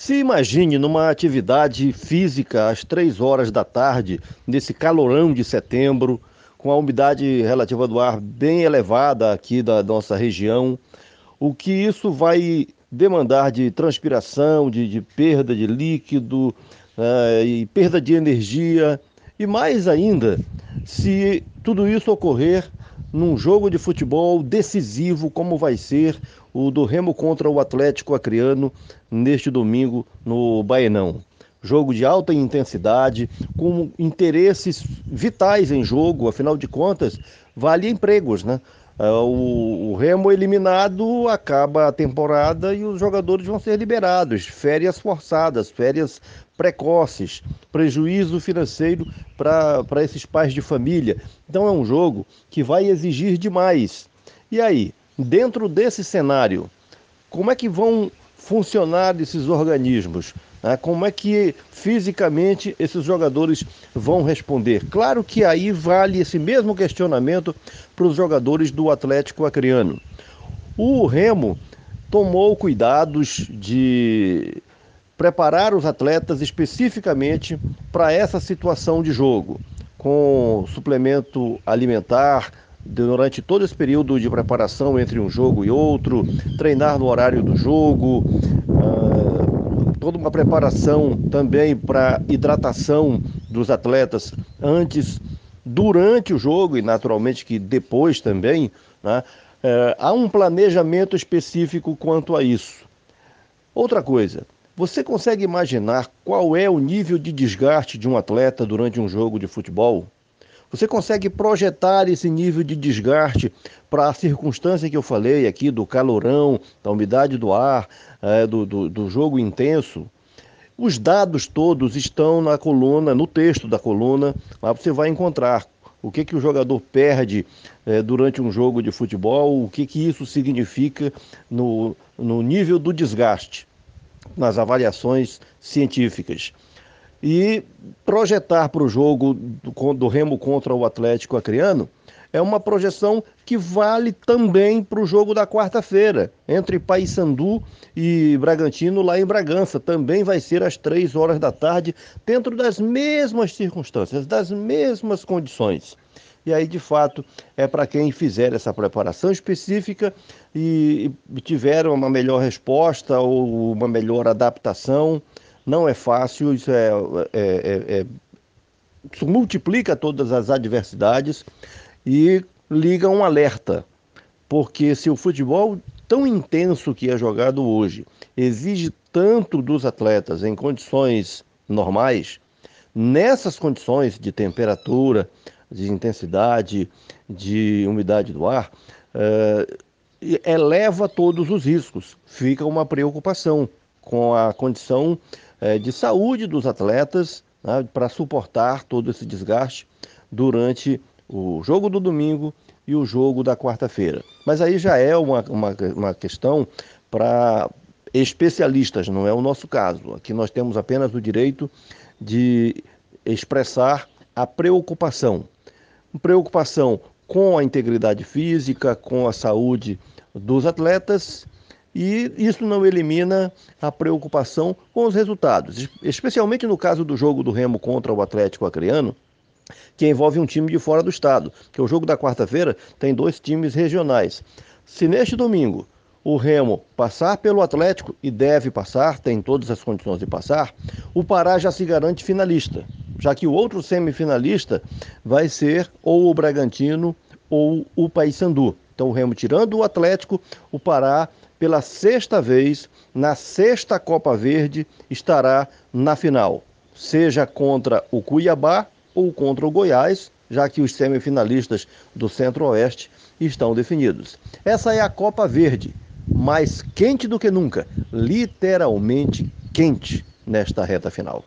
Se imagine numa atividade física às três horas da tarde, nesse calorão de setembro, com a umidade relativa do ar bem elevada aqui da nossa região, o que isso vai demandar de transpiração, de, de perda de líquido uh, e perda de energia, e mais ainda, se tudo isso ocorrer num jogo de futebol decisivo, como vai ser o do Remo contra o Atlético Acreano neste domingo no Baenão. Jogo de alta intensidade, com interesses vitais em jogo, afinal de contas, vale empregos, né? O, o, Remo eliminado acaba a temporada e os jogadores vão ser liberados. Férias forçadas, férias precoces, prejuízo financeiro para esses pais de família. Então é um jogo que vai exigir demais. E aí, dentro desse cenário, como é que vão funcionar esses organismos? Né? Como é que fisicamente esses jogadores vão responder? Claro que aí vale esse mesmo questionamento para os jogadores do Atlético Acreano. O Remo tomou cuidados de preparar os atletas especificamente para essa situação de jogo, com suplemento alimentar durante todo esse período de preparação entre um jogo e outro, treinar no horário do jogo, uh, toda uma preparação também para hidratação dos atletas antes, durante o jogo e naturalmente que depois também, né? uh, há um planejamento específico quanto a isso. Outra coisa, você consegue imaginar qual é o nível de desgaste de um atleta durante um jogo de futebol? Você consegue projetar esse nível de desgaste para a circunstância que eu falei aqui do calorão, da umidade do ar, é, do, do, do jogo intenso? Os dados todos estão na coluna, no texto da coluna, lá você vai encontrar o que, que o jogador perde é, durante um jogo de futebol, o que, que isso significa no, no nível do desgaste nas avaliações científicas. E projetar para o jogo do, do Remo contra o Atlético Acreano é uma projeção que vale também para o jogo da quarta-feira, entre Paysandu e Bragantino, lá em Bragança. Também vai ser às três horas da tarde, dentro das mesmas circunstâncias, das mesmas condições. E aí, de fato, é para quem fizer essa preparação específica e tiver uma melhor resposta ou uma melhor adaptação. Não é fácil, isso é, é, é, é isso multiplica todas as adversidades e liga um alerta, porque se o futebol tão intenso que é jogado hoje exige tanto dos atletas em condições normais, nessas condições de temperatura, de intensidade, de umidade do ar, uh, eleva todos os riscos. Fica uma preocupação com a condição uh, de saúde dos atletas né, para suportar todo esse desgaste durante o jogo do domingo e o jogo da quarta-feira. Mas aí já é uma, uma, uma questão para especialistas, não é o nosso caso. Aqui nós temos apenas o direito de expressar a preocupação preocupação com a integridade física, com a saúde dos atletas e isso não elimina a preocupação com os resultados, especialmente no caso do jogo do Remo contra o Atlético Acreano, que envolve um time de fora do estado, que o jogo da quarta-feira tem dois times regionais. Se neste domingo o Remo passar pelo Atlético e deve passar, tem todas as condições de passar, o Pará já se garante finalista já que o outro semifinalista vai ser ou o Bragantino ou o Paysandu. Então o Remo tirando o Atlético, o Pará pela sexta vez na sexta Copa Verde estará na final, seja contra o Cuiabá ou contra o Goiás, já que os semifinalistas do Centro-Oeste estão definidos. Essa é a Copa Verde, mais quente do que nunca, literalmente quente nesta reta final.